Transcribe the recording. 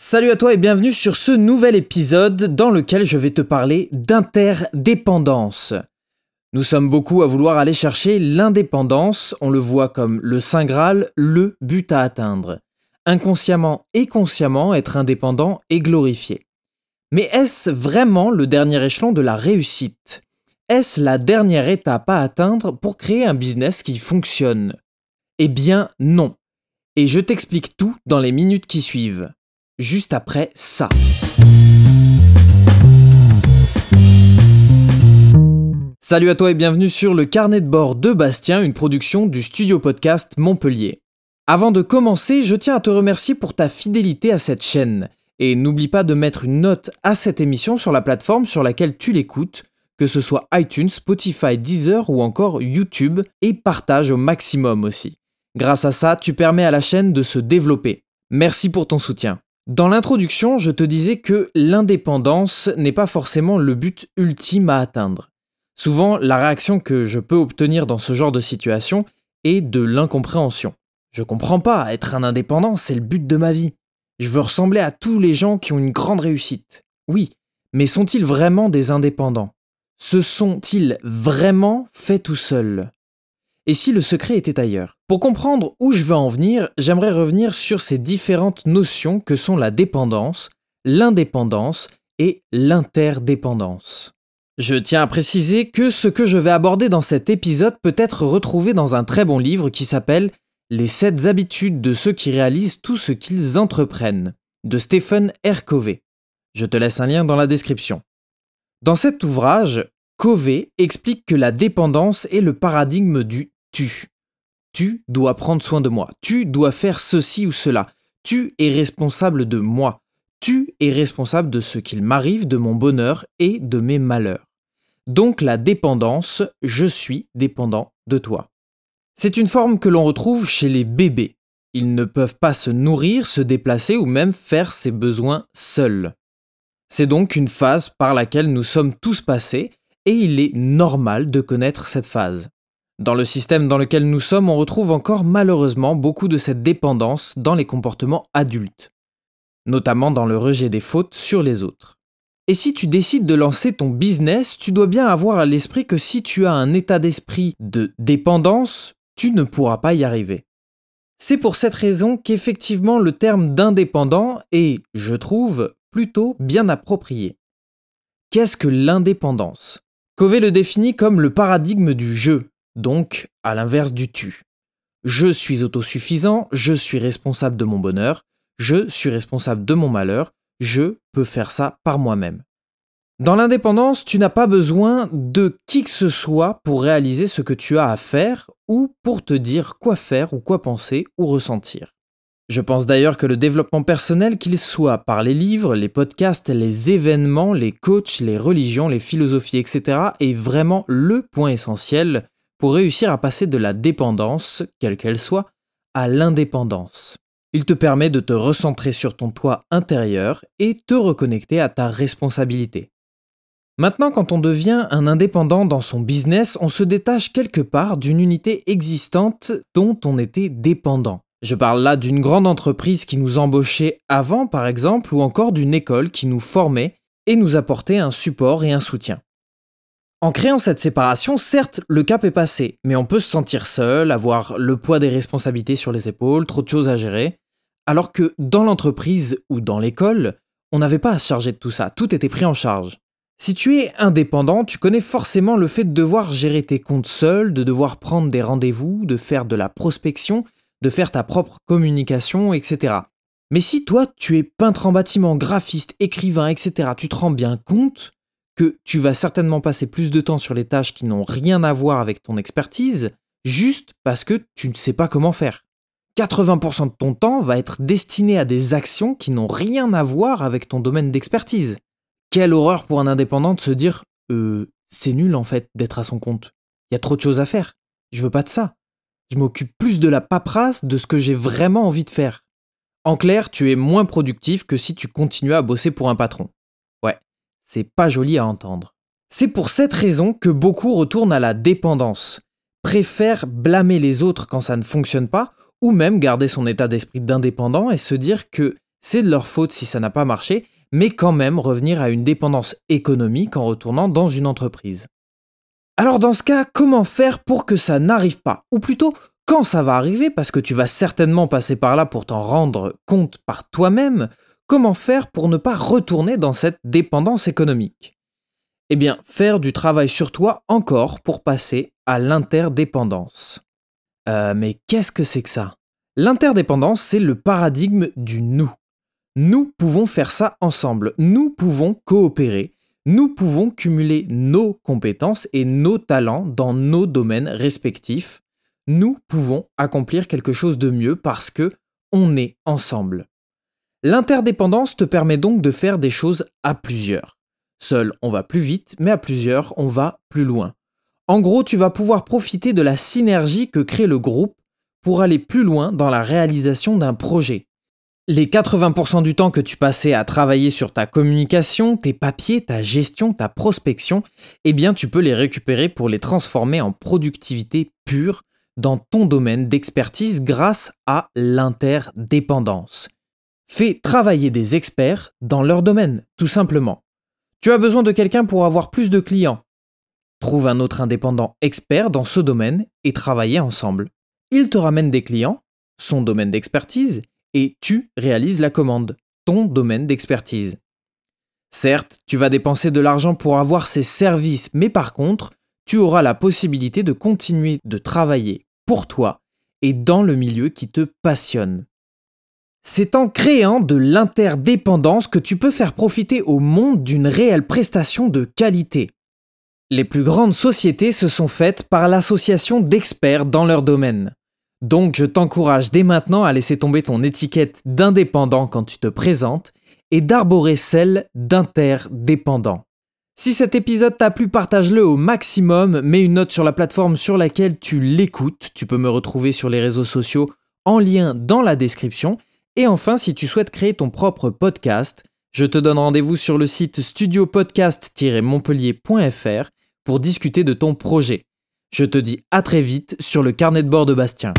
Salut à toi et bienvenue sur ce nouvel épisode dans lequel je vais te parler d'interdépendance. Nous sommes beaucoup à vouloir aller chercher l'indépendance, on le voit comme le Saint Graal, le but à atteindre. Inconsciemment et consciemment, être indépendant et glorifié. Mais est-ce vraiment le dernier échelon de la réussite? Est-ce la dernière étape à atteindre pour créer un business qui fonctionne? Eh bien non. Et je t'explique tout dans les minutes qui suivent. Juste après ça. Salut à toi et bienvenue sur le carnet de bord de Bastien, une production du studio podcast Montpellier. Avant de commencer, je tiens à te remercier pour ta fidélité à cette chaîne. Et n'oublie pas de mettre une note à cette émission sur la plateforme sur laquelle tu l'écoutes, que ce soit iTunes, Spotify, Deezer ou encore YouTube, et partage au maximum aussi. Grâce à ça, tu permets à la chaîne de se développer. Merci pour ton soutien. Dans l'introduction, je te disais que l'indépendance n'est pas forcément le but ultime à atteindre. Souvent, la réaction que je peux obtenir dans ce genre de situation est de l'incompréhension. Je comprends pas, être un indépendant, c'est le but de ma vie. Je veux ressembler à tous les gens qui ont une grande réussite. Oui, mais sont-ils vraiment des indépendants? Se sont-ils vraiment faits tout seuls? Et si le secret était ailleurs? Pour comprendre où je veux en venir, j'aimerais revenir sur ces différentes notions que sont la dépendance, l'indépendance et l'interdépendance. Je tiens à préciser que ce que je vais aborder dans cet épisode peut être retrouvé dans un très bon livre qui s'appelle Les 7 habitudes de ceux qui réalisent tout ce qu'ils entreprennent de Stephen R. Covey. Je te laisse un lien dans la description. Dans cet ouvrage, Covey explique que la dépendance est le paradigme du tu. Dois prendre soin de moi. Tu dois faire ceci ou cela. Tu es responsable de moi. Tu es responsable de ce qu'il m'arrive, de mon bonheur et de mes malheurs. Donc la dépendance, je suis dépendant de toi. C'est une forme que l'on retrouve chez les bébés. Ils ne peuvent pas se nourrir, se déplacer ou même faire ses besoins seuls. C'est donc une phase par laquelle nous sommes tous passés et il est normal de connaître cette phase. Dans le système dans lequel nous sommes, on retrouve encore malheureusement beaucoup de cette dépendance dans les comportements adultes, notamment dans le rejet des fautes sur les autres. Et si tu décides de lancer ton business, tu dois bien avoir à l'esprit que si tu as un état d'esprit de dépendance, tu ne pourras pas y arriver. C'est pour cette raison qu'effectivement le terme d'indépendant est, je trouve, plutôt bien approprié. Qu'est-ce que l'indépendance? Covey le définit comme le paradigme du jeu, donc à l'inverse du tu. Je suis autosuffisant, je suis responsable de mon bonheur, je suis responsable de mon malheur, je peux faire ça par moi-même. Dans l'indépendance, tu n'as pas besoin de qui que ce soit pour réaliser ce que tu as à faire ou pour te dire quoi faire ou quoi penser ou ressentir. Je pense d'ailleurs que le développement personnel, qu'il soit par les livres, les podcasts, les événements, les coachs, les religions, les philosophies, etc., est vraiment le point essentiel pour réussir à passer de la dépendance, quelle qu'elle soit, à l'indépendance. Il te permet de te recentrer sur ton toit intérieur et te reconnecter à ta responsabilité. Maintenant, quand on devient un indépendant dans son business, on se détache quelque part d'une unité existante dont on était dépendant. Je parle là d'une grande entreprise qui nous embauchait avant, par exemple, ou encore d'une école qui nous formait et nous apportait un support et un soutien. En créant cette séparation, certes, le cap est passé, mais on peut se sentir seul, avoir le poids des responsabilités sur les épaules, trop de choses à gérer, alors que dans l'entreprise ou dans l'école, on n'avait pas à se charger de tout ça, tout était pris en charge. Si tu es indépendant, tu connais forcément le fait de devoir gérer tes comptes seul, de devoir prendre des rendez-vous, de faire de la prospection, de faire ta propre communication, etc. Mais si toi, tu es peintre en bâtiment, graphiste, écrivain, etc., tu te rends bien compte que tu vas certainement passer plus de temps sur les tâches qui n'ont rien à voir avec ton expertise, juste parce que tu ne sais pas comment faire. 80% de ton temps va être destiné à des actions qui n'ont rien à voir avec ton domaine d'expertise. Quelle horreur pour un indépendant de se dire Euh, c'est nul en fait d'être à son compte. Il y a trop de choses à faire. Je veux pas de ça. Je m'occupe plus de la paperasse de ce que j'ai vraiment envie de faire. En clair, tu es moins productif que si tu continuais à bosser pour un patron. C'est pas joli à entendre. C'est pour cette raison que beaucoup retournent à la dépendance, préfèrent blâmer les autres quand ça ne fonctionne pas, ou même garder son état d'esprit d'indépendant et se dire que c'est de leur faute si ça n'a pas marché, mais quand même revenir à une dépendance économique en retournant dans une entreprise. Alors dans ce cas, comment faire pour que ça n'arrive pas? Ou plutôt, quand ça va arriver, parce que tu vas certainement passer par là pour t'en rendre compte par toi-même, comment faire pour ne pas retourner dans cette dépendance économique? Eh bien, faire du travail sur toi encore pour passer à l'interdépendance. Euh, mais qu'est-ce que c'est que ça? L'interdépendance, c'est le paradigme du nous. Nous pouvons faire ça ensemble, nous pouvons coopérer, nous pouvons cumuler nos compétences et nos talents dans nos domaines respectifs. Nous pouvons accomplir quelque chose de mieux parce que on est ensemble. L'interdépendance te permet donc de faire des choses à plusieurs. Seul, on va plus vite, mais à plusieurs, on va plus loin. En gros, tu vas pouvoir profiter de la synergie que crée le groupe pour aller plus loin dans la réalisation d'un projet. Les 80% du temps que tu passais à travailler sur ta communication, tes papiers, ta gestion, ta prospection, eh bien tu peux les récupérer pour les transformer en productivité pure dans ton domaine d'expertise grâce à l'interdépendance. Fais travailler des experts dans leur domaine, tout simplement. Tu as besoin de quelqu'un pour avoir plus de clients. Trouve un autre indépendant expert dans ce domaine et travaillez ensemble. Il te ramène des clients, son domaine d'expertise, et tu réalises la commande, ton domaine d'expertise. Certes, tu vas dépenser de l'argent pour avoir ces services, mais par contre, tu auras la possibilité de continuer de travailler pour toi et dans le milieu qui te passionne. C'est en créant de l'interdépendance que tu peux faire profiter au monde d'une réelle prestation de qualité. Les plus grandes sociétés se sont faites par l'association d'experts dans leur domaine. Donc je t'encourage dès maintenant à laisser tomber ton étiquette d'indépendant quand tu te présentes et d'arborer celle d'interdépendant. Si cet épisode t'a plu, partage-le au maximum, mets une note sur la plateforme sur laquelle tu l'écoutes, tu peux me retrouver sur les réseaux sociaux en lien dans la description. Et enfin, si tu souhaites créer ton propre podcast, je te donne rendez-vous sur le site studiopodcast-montpellier.fr pour discuter de ton projet. Je te dis à très vite sur le carnet de bord de Bastien.